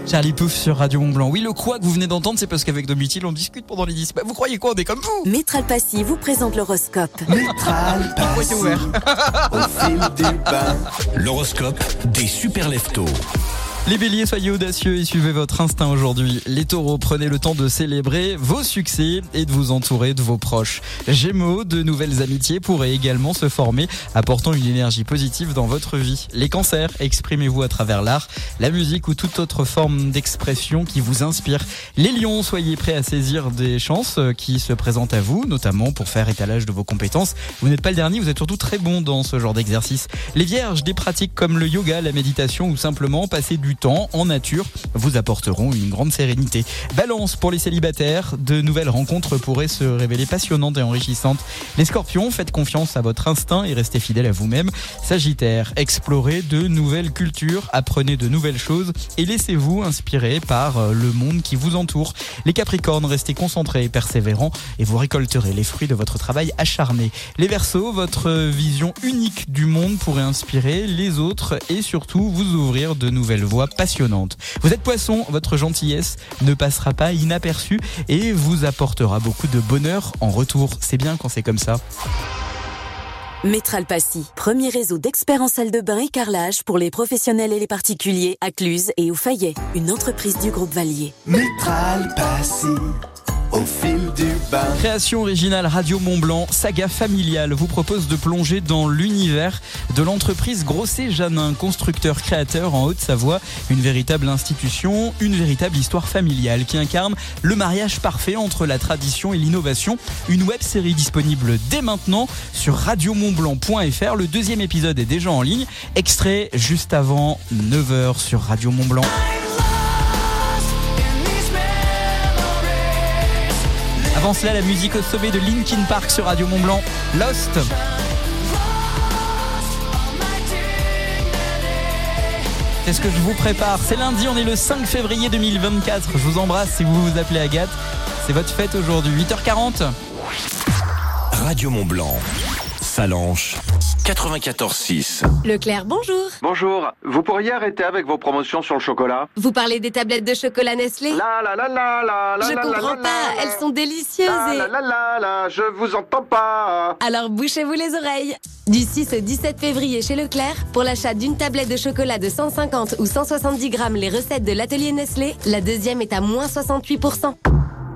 Charlie Pouf sur Radio Mont Blanc. Oui, le quoi que vous venez d'entendre, c'est parce qu'avec Domitil, on discute pendant les disques. Bah, vous croyez quoi On est comme vous Métral Passy vous présente l'horoscope. Métral Passy. ouvert. L'horoscope des super leftos. Les béliers, soyez audacieux et suivez votre instinct aujourd'hui. Les taureaux, prenez le temps de célébrer vos succès et de vous entourer de vos proches. Gémeaux, de nouvelles amitiés pourraient également se former, apportant une énergie positive dans votre vie. Les cancers, exprimez-vous à travers l'art, la musique ou toute autre forme d'expression qui vous inspire. Les lions, soyez prêts à saisir des chances qui se présentent à vous, notamment pour faire étalage de vos compétences. Vous n'êtes pas le dernier, vous êtes surtout très bon dans ce genre d'exercice. Les vierges, des pratiques comme le yoga, la méditation ou simplement passer du temps en nature vous apporteront une grande sérénité. Balance pour les célibataires, de nouvelles rencontres pourraient se révéler passionnantes et enrichissantes. Les scorpions, faites confiance à votre instinct et restez fidèles à vous-même. Sagittaire, explorez de nouvelles cultures, apprenez de nouvelles choses et laissez-vous inspirer par euh, le monde qui vous entoure. Les capricornes, restez concentrés et persévérants et vous récolterez les fruits de votre travail acharné. Les versos, votre vision unique du monde pourrait inspirer les autres et surtout vous ouvrir de nouvelles voies passionnantes. Vous êtes poisson, votre gentillesse ne passera pas inaperçue et vous apportera beaucoup de bonheur en retour. C'est bien quand c'est comme ça. Métral Passy, premier réseau d'experts en salle de bain et carrelage pour les professionnels et les particuliers à Cluse et au Fayet, une entreprise du groupe Valier. Métral Passy, au fil du. Création originale Radio Mont Blanc, saga familiale vous propose de plonger dans l'univers de l'entreprise Grosset Janin, constructeur créateur en Haute-Savoie, une véritable institution, une véritable histoire familiale qui incarne le mariage parfait entre la tradition et l'innovation. Une web série disponible dès maintenant sur radiomontblanc.fr. Le deuxième épisode est déjà en ligne, extrait juste avant 9h sur Radio Mont Blanc. Avant cela, la musique au de Linkin Park sur Radio Mont Blanc. Lost. C'est ce que je vous prépare. C'est lundi, on est le 5 février 2024. Je vous embrasse si vous vous appelez Agathe. C'est votre fête aujourd'hui, 8h40. Radio Mont Blanc. Salanche 94.6. Leclerc, bonjour. Bonjour, vous pourriez arrêter avec vos promotions sur le chocolat Vous parlez des tablettes de chocolat Nestlé La la la la la la Je la comprends la pas, la. elles sont délicieuses La et... la la la la, je vous entends pas. Alors bouchez-vous les oreilles. Du 6 au 17 février chez Leclerc, pour l'achat d'une tablette de chocolat de 150 ou 170 grammes, les recettes de l'atelier Nestlé, la deuxième est à moins 68%.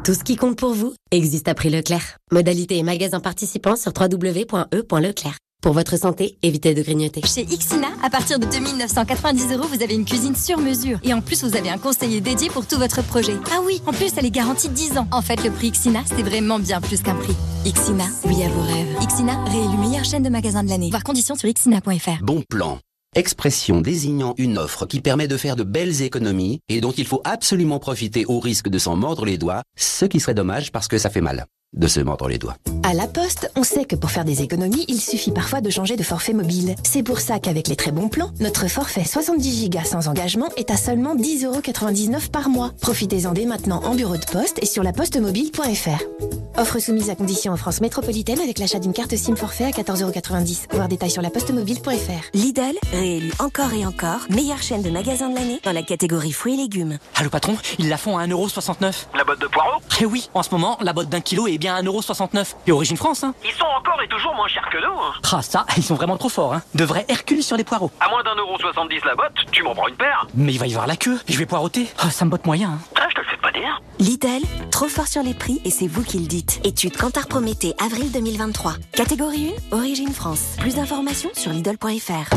Tout ce qui compte pour vous existe à prix Leclerc. Modalité et magasin participants sur www.e.leclerc. Pour votre santé, évitez de grignoter. Chez Ixina, à partir de 2990 euros, vous avez une cuisine sur mesure. Et en plus, vous avez un conseiller dédié pour tout votre projet. Ah oui, en plus, elle est garantie 10 ans. En fait, le prix Ixina, c'est vraiment bien plus qu'un prix. Ixina, oui à vos rêves. Ixina, réélu meilleure chaîne de magasins de l'année. Voir conditions sur ixina.fr. Bon plan. Expression désignant une offre qui permet de faire de belles économies et dont il faut absolument profiter au risque de s'en mordre les doigts, ce qui serait dommage parce que ça fait mal de se mordre les doigts. À La Poste, on sait que pour faire des économies, il suffit parfois de changer de forfait mobile. C'est pour ça qu'avec les très bons plans, notre forfait 70 Go sans engagement est à seulement 10,99€ par mois. Profitez-en dès maintenant en bureau de poste et sur lapostemobile.fr. Offre soumise à condition en France métropolitaine avec l'achat d'une carte SIM forfait à 14,90€. Voir détails sur lapostemobile.fr. Lidl, réélu encore et encore, meilleure chaîne de magasins de l'année dans la catégorie fruits et légumes. Allô patron, ils la font à 1,69€. La botte de poireaux Eh oui, en ce moment, la botte d'un kilo est bien à 1,69€. Et origine France, hein. Ils sont encore et toujours moins chers que nous. hein. Ah ça, ils sont vraiment trop forts, hein. De vrais Hercule sur les poireaux. À moins d'un euro 70 la botte, tu m'en prends une paire. Mais il va y avoir la queue. Je vais poireauter. Ah, ça me botte moyen, hein. Ah, je te le fais pas dire. Lidl, Trop fort sur les prix et c'est vous qui le dites. Étude Cantar Prométhée, avril 2023. Catégorie 1, Origine France. Plus d'informations sur Lidl.fr.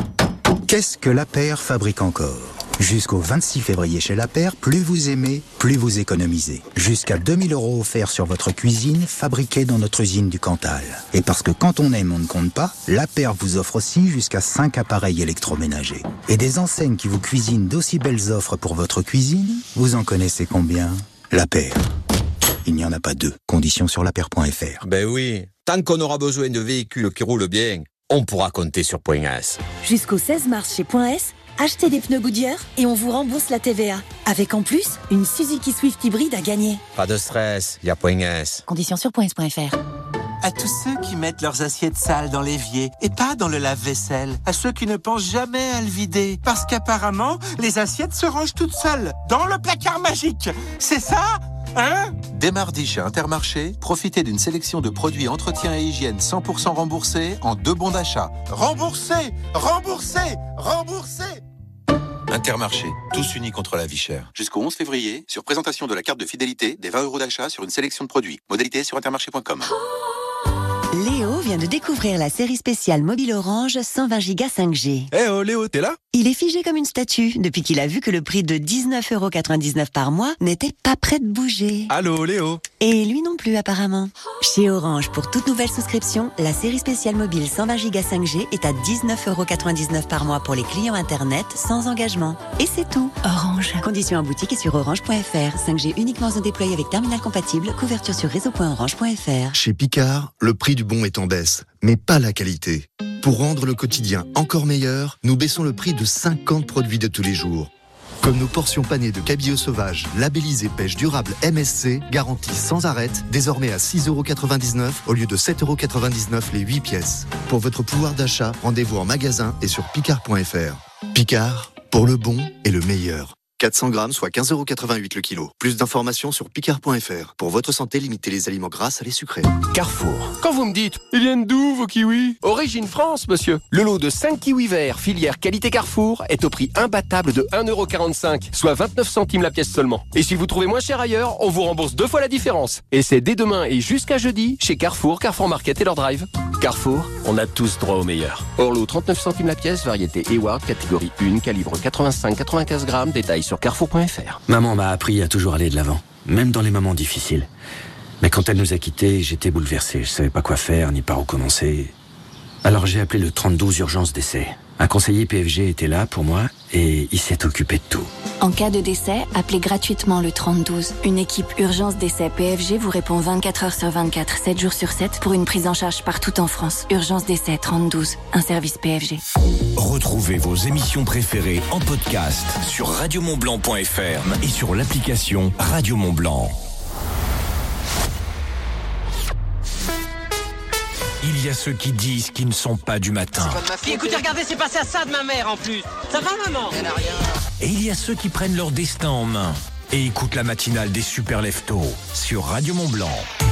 Qu'est-ce que la paire fabrique encore? Jusqu'au 26 février chez La Paire, plus vous aimez, plus vous économisez. Jusqu'à 2000 euros offerts sur votre cuisine, fabriquée dans notre usine du Cantal. Et parce que quand on aime, on ne compte pas, La Paire vous offre aussi jusqu'à 5 appareils électroménagers. Et des enseignes qui vous cuisinent d'aussi belles offres pour votre cuisine, vous en connaissez combien? La Paire. Il n'y en a pas deux. Conditions sur lapaire.fr. Ben oui, tant qu'on aura besoin de véhicules qui roulent bien, on pourra compter sur Point S. Jusqu'au 16 mars chez Point S, achetez des pneus Goodyear et on vous rembourse la TVA. Avec en plus, une Suzuki Swift hybride à gagner. Pas de stress, il y a Point S. Conditions sur points.fr. À tous ceux qui mettent leurs assiettes sales dans l'évier et pas dans le lave-vaisselle. À ceux qui ne pensent jamais à le vider. Parce qu'apparemment, les assiettes se rangent toutes seules dans le placard magique. C'est ça Hein? Dès mardi chez Intermarché, profitez d'une sélection de produits entretien et hygiène 100% remboursés en deux bons d'achat. Remboursé Remboursé Remboursé Intermarché, tous unis contre la vie chère. Jusqu'au 11 février, sur présentation de la carte de fidélité, des 20 euros d'achat sur une sélection de produits. Modalité sur intermarché.com. Léo vient de découvrir la série spéciale mobile Orange 120 Go 5G. Eh oh Léo, t'es là? Il est figé comme une statue depuis qu'il a vu que le prix de 19,99€ par mois n'était pas prêt de bouger. Allô Léo? Et lui non plus apparemment. Chez Orange, pour toute nouvelle souscription, la série spéciale mobile 120 Go 5G est à 19,99€ par mois pour les clients Internet sans engagement. Et c'est tout. Orange. Conditions en boutique et sur orange.fr. 5G uniquement en déployé avec terminal compatible. Couverture sur réseau.orange.fr. Chez Picard, le prix du bon est en baisse, mais pas la qualité. Pour rendre le quotidien encore meilleur, nous baissons le prix de 50 produits de tous les jours. Comme nos portions panées de cabillaud sauvage, labellisées pêche durable MSC, garanties sans arrêt, désormais à 6,99€ au lieu de 7,99€ les 8 pièces. Pour votre pouvoir d'achat, rendez-vous en magasin et sur picard.fr. Picard, pour le bon et le meilleur. 400 grammes, soit 15,88€ le kilo. Plus d'informations sur picard.fr. Pour votre santé, limitez les aliments gras à les sucrés. Carrefour. Quand vous me dites, ils viennent d'où vos kiwis? Origine France, monsieur. Le lot de 5 kiwis verts, filière qualité Carrefour, est au prix imbattable de 1,45€, soit 29 centimes la pièce seulement. Et si vous trouvez moins cher ailleurs, on vous rembourse deux fois la différence. Et c'est dès demain et jusqu'à jeudi, chez Carrefour, Carrefour Market et leur drive. Carrefour, on a tous droit au meilleur. Orlo, 39 centimes la pièce, variété Eward, catégorie 1, calibre 85-95 grammes, détail Maman m'a appris à toujours aller de l'avant, même dans les moments difficiles. Mais quand elle nous a quittés, j'étais bouleversé. Je savais pas quoi faire, ni par où commencer. Alors j'ai appelé le 32 urgence d'essai. Un conseiller PFG était là pour moi et il s'est occupé de tout. En cas de décès, appelez gratuitement le 3012. Une équipe urgence décès PFG vous répond 24 heures sur 24, 7 jours sur 7 pour une prise en charge partout en France. Urgence décès 3012, un service PFG. Retrouvez vos émissions préférées en podcast sur radiomontblanc.fr et sur l'application Radio Mont Il y a ceux qui disent qu'ils ne sont pas du matin. Puis écoutez, regardez, c'est passé à ça de ma mère en plus. Ça va, maman Et il y a ceux qui prennent leur destin en main et écoutent la matinale des super leftos sur Radio Mont Blanc.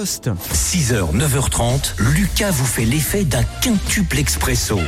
Lost. 6h, 9h30, Lucas vous fait l'effet d'un quintuple expresso.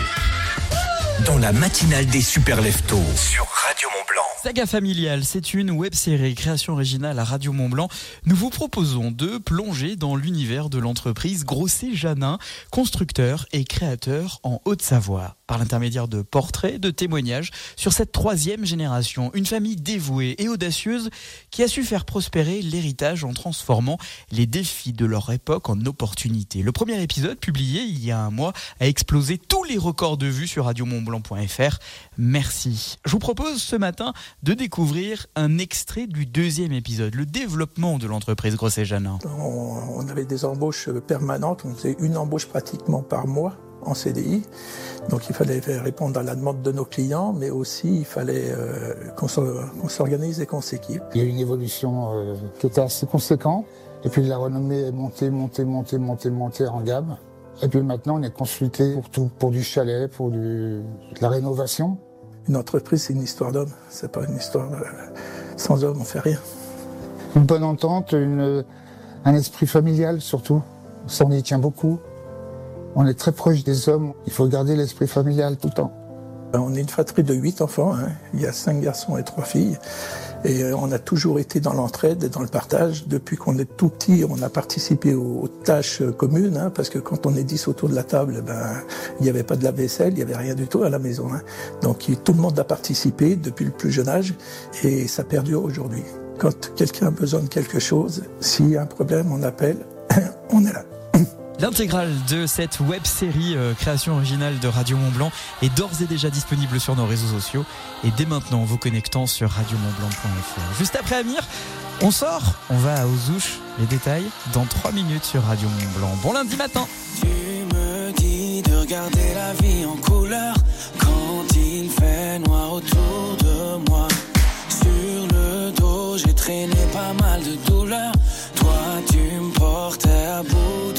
Dans la matinale des super leftos sur Radio Mont Blanc. Saga familiale, c'est une web série création originale à Radio Mont Blanc. Nous vous proposons de plonger dans l'univers de l'entreprise Grosset Janin, constructeur et créateur en Haute-Savoie. Par l'intermédiaire de portraits, de témoignages sur cette troisième génération, une famille dévouée et audacieuse qui a su faire prospérer l'héritage en transformant les défis de leur époque en opportunités. Le premier épisode, publié il y a un mois, a explosé tous les records de vues sur radiomontblanc.fr. Merci. Je vous propose ce matin de découvrir un extrait du deuxième épisode, le développement de l'entreprise Grosset Janin. On, on avait des embauches permanentes, on faisait une embauche pratiquement par mois en CDI. Donc il fallait répondre à la demande de nos clients, mais aussi il fallait euh, qu'on s'or- qu'on s'organise et qu'on s'équipe. Il y a eu une évolution euh, qui était assez conséquente. Et puis la renommée est montée, montée, montée, montée, montée en gamme. Et puis maintenant, on est consulté pour tout, pour du chalet, pour du, de la rénovation. Une entreprise, c'est une histoire d'homme. C'est pas une histoire euh, sans homme, on fait rien. Une bonne entente, une, un esprit familial surtout. Ça, on y tient beaucoup. On est très proche des hommes. Il faut garder l'esprit familial tout le temps. Euh, On est une fratrie de huit enfants. hein. Il y a cinq garçons et trois filles. Et euh, on a toujours été dans l'entraide et dans le partage. Depuis qu'on est tout petit, on a participé aux, tâches euh, communes, hein, parce que quand on est dix autour de la table, ben il n'y avait pas de lave-vaisselle, il n'y avait rien du tout à la maison. hein. Donc tout le monde a participé depuis le plus jeune âge, et ça perdure aujourd'hui. Quand quelqu'un a besoin de quelque chose, s'il y a un problème, on appelle, on est là. L'intégrale de cette web série euh, création originale de Radio Mont Blanc est d'ores et déjà disponible sur nos réseaux sociaux et dès maintenant en vous connectant sur radiomontblanc.fr. Juste après Amir, on sort, on va aux ouches. Les détails dans 3 minutes sur Radio Mont Blanc. Bon lundi matin. Tu me dis de regarder la vie en couleur quand il fait noir autour de moi. Sur le dos, j'ai traîné pas mal de douleurs. Toi, tu me portais à bout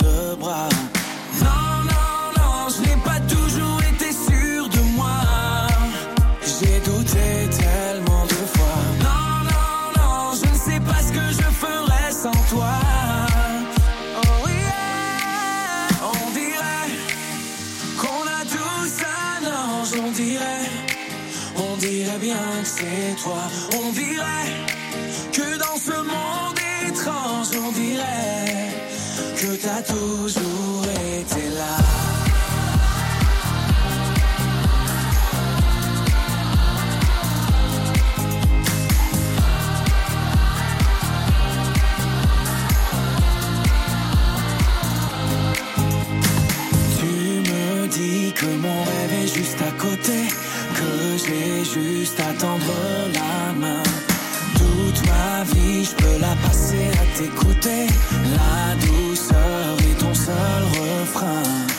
toi, on dirait que dans ce monde étrange, on dirait que t'as toujours juste à tendre la main. Toute ma vie, je peux la passer à t'écouter. La douceur est ton seul refrain.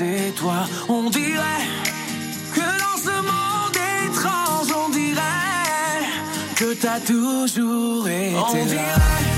C'est toi. On dirait que dans ce monde étrange, on dirait que t'as toujours été On là. dirait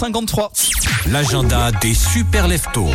53. L'agenda des super leftos.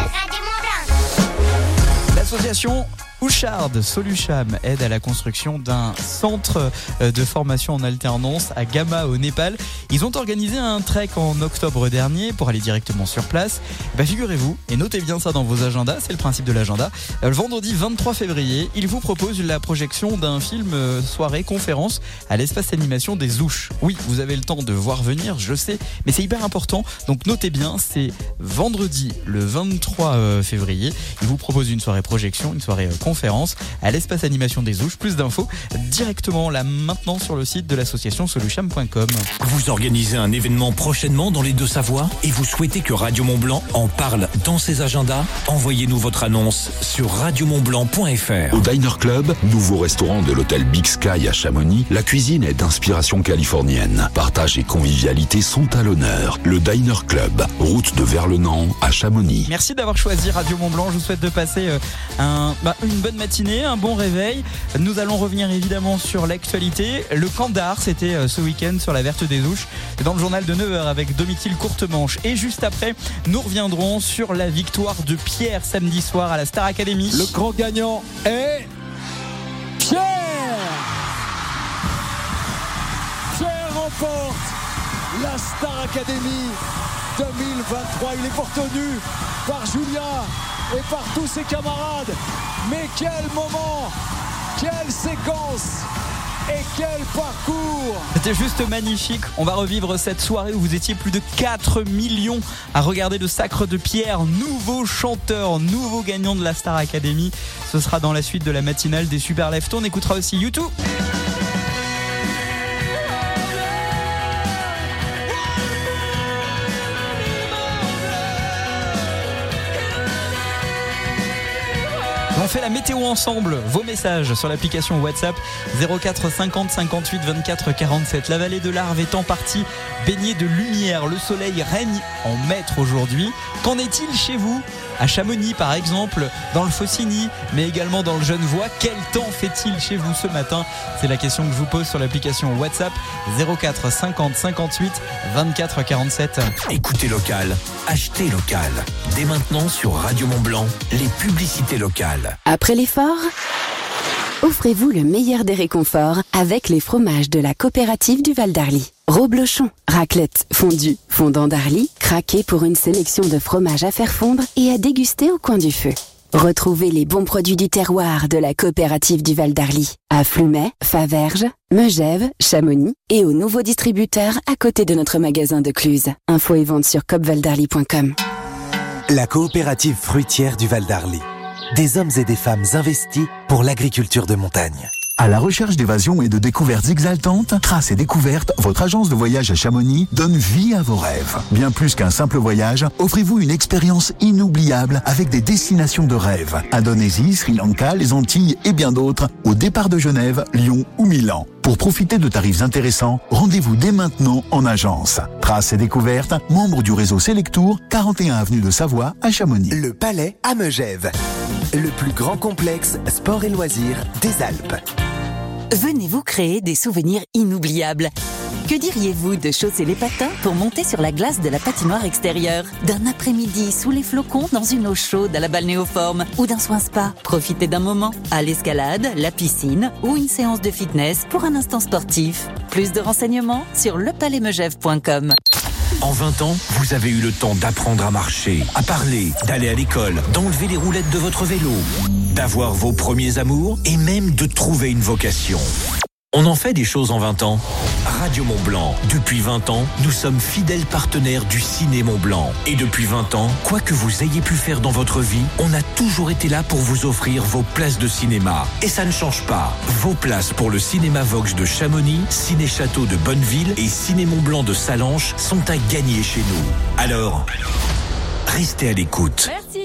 L'association Ouchard Solucham aide à la construction d'un centre euh, de formation en alternance à Gama au Népal. Ils ont organisé un trek en octobre dernier pour aller directement sur place. Bah, figurez-vous, et notez bien ça dans vos agendas, c'est le principe de l'agenda. Euh, Le vendredi 23 février, ils vous proposent la projection d'un film euh, soirée conférence à l'espace animation des Ouches. Oui, vous avez le temps de voir venir, je sais, mais c'est hyper important. Donc notez bien, c'est vendredi le 23 euh, février. Ils vous proposent une soirée projection, une soirée euh, conférence à l'espace animation des Ouches. Plus d'infos directement là maintenant sur le site de l'association solucham.com. Vous organisez un événement prochainement dans les Deux-Savoies et vous souhaitez que Radio Mont-Blanc en parle dans ses agendas? Envoyez-nous votre annonce sur radiomontblanc.fr. Au Diner Club, nouveau restaurant de l'hôtel Big Sky à Chamonix, la cuisine est d'inspiration californienne. Partage et convivialité sont à l'honneur. Le Diner Club, route de Verlenan à Chamonix. Merci d'avoir choisi Radio Mont Blanc. Je vous souhaite de passer euh, un, bah, une bonne matinée, un bon réveil. Nous allons revenir évidemment sur l'actualité. Le camp d'art, c'était euh, ce week-end sur la Verte des Ouches, dans le journal de 9h avec Domitil Courtemanche. Et juste après, nous reviendrons sur la victoire de Pierre samedi soir à la Star Academy. Le grand gagnant est Pierre Pierre remporte la Star Academy 2023. Il est pourtenu par Julien et par tous ses camarades. Mais quel moment Quelle séquence et quel parcours C'était juste magnifique. On va revivre cette soirée où vous étiez plus de 4 millions à regarder le sacre de Pierre, nouveau chanteur, nouveau gagnant de la Star Academy. Ce sera dans la suite de la matinale des Super Leftos. On écoutera aussi YouTube. Fait la météo ensemble. Vos messages sur l'application WhatsApp 04 50 58 24 47. La vallée de l'Arve est en partie baignée de lumière. Le soleil règne en maître aujourd'hui. Qu'en est-il chez vous? À Chamonix par exemple, dans le Faucigny, mais également dans le Genevois. Quel temps fait-il chez vous ce matin? C'est la question que je vous pose sur l'application WhatsApp 04 50 58 24 47. Écoutez local, achetez local. Dès maintenant sur Radio Mont-Blanc, les publicités locales. Après l'effort, offrez-vous le meilleur des réconforts avec les fromages de la coopérative du Val d'Arly. Roblochon, raclette, fondue, fondant d'Arly, craqué pour une sélection de fromages à faire fondre et à déguster au coin du feu. Retrouvez les bons produits du terroir de la coopérative du Val d'Arly à Flumet, Faverges, Megève, Chamonix et aux nouveaux distributeurs à côté de notre magasin de Cluse. Info et vente sur copvaldarly.com. La coopérative fruitière du Val d'Arly. Des hommes et des femmes investis pour l'agriculture de montagne. À la recherche d'évasion et de découvertes exaltantes, Traces et Découvertes, votre agence de voyage à Chamonix, donne vie à vos rêves. Bien plus qu'un simple voyage, offrez-vous une expérience inoubliable avec des destinations de rêve. Indonésie, Sri Lanka, les Antilles et bien d'autres, au départ de Genève, Lyon ou Milan. Pour profiter de tarifs intéressants, rendez-vous dès maintenant en agence. Traces et Découvertes, membre du réseau Selectour, 41 avenue de Savoie à Chamonix. Le Palais à Megève. Le plus grand complexe sport et loisirs des Alpes. Venez vous créer des souvenirs inoubliables. Que diriez-vous de chausser les patins pour monter sur la glace de la patinoire extérieure? D'un après-midi sous les flocons dans une eau chaude à la balnéoforme Ou d'un soin spa? Profitez d'un moment à l'escalade, la piscine ou une séance de fitness pour un instant sportif. Plus de renseignements sur lepalaismegève.com. En 20 ans, vous avez eu le temps d'apprendre à marcher, à parler, d'aller à l'école, d'enlever les roulettes de votre vélo, d'avoir vos premiers amours et même de trouver une vocation. On en fait des choses en 20 ans. Radio Mont Blanc. Depuis 20 ans, nous sommes fidèles partenaires du Ciné Mont Blanc. Et depuis 20 ans, quoi que vous ayez pu faire dans votre vie, on a toujours été là pour vous offrir vos places de cinéma. Et ça ne change pas. Vos places pour le cinéma Vox de Chamonix, Ciné Château de Bonneville et Ciné Mont Blanc de Salanches sont à gagner chez nous. Alors, restez à l'écoute. Merci.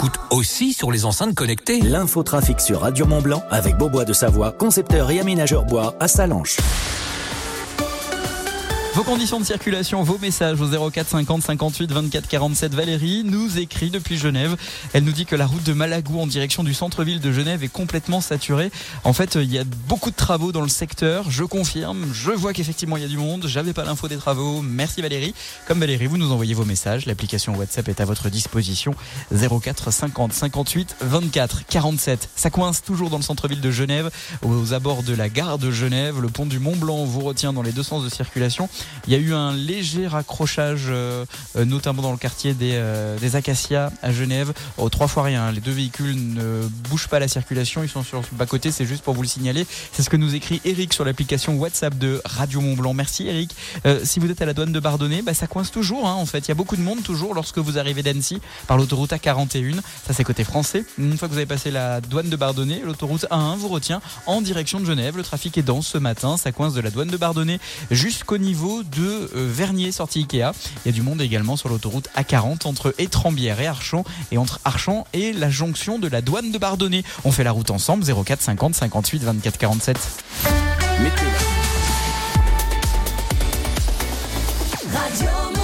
S'écoute aussi sur les enceintes connectées. L'infotrafic sur Radio Mont Blanc avec Beaubois de Savoie, concepteur et aménageur bois à Salanches. Vos conditions de circulation, vos messages au 04 50 58 24 47. Valérie nous écrit depuis Genève. Elle nous dit que la route de Malagou en direction du centre-ville de Genève est complètement saturée. En fait, il y a beaucoup de travaux dans le secteur. Je confirme. Je vois qu'effectivement il y a du monde. J'avais pas l'info des travaux. Merci Valérie. Comme Valérie, vous nous envoyez vos messages. L'application WhatsApp est à votre disposition. 04 50 58 24 47. Ça coince toujours dans le centre-ville de Genève, aux abords de la gare de Genève. Le pont du Mont Blanc vous retient dans les deux sens de circulation. Il y a eu un léger raccrochage, euh, euh, notamment dans le quartier des, euh, des Acacias à Genève. Oh, trois fois rien. Les deux véhicules ne bougent pas la circulation. Ils sont sur le bas-côté. C'est juste pour vous le signaler. C'est ce que nous écrit Eric sur l'application WhatsApp de Radio Mont Blanc. Merci Eric. Si vous êtes à la douane de Bardonnay, bah, ça coince toujours. hein, en fait, il y a beaucoup de monde toujours lorsque vous arrivez d'Annecy par l'autoroute A41. Ça, c'est côté français. Une fois que vous avez passé la douane de Bardonnay, l'autoroute A1 vous retient en direction de Genève. Le trafic est dense ce matin. Ça coince de la douane de Bardonnay jusqu'au niveau de euh, Vernier, sortie Ikea. Il y a du monde également sur l'autoroute A40 entre Étrembières et Archon et entre Archon et la jonction de la douane de Bardonnay. On fait la route ensemble 04 50 58 24 47. Radio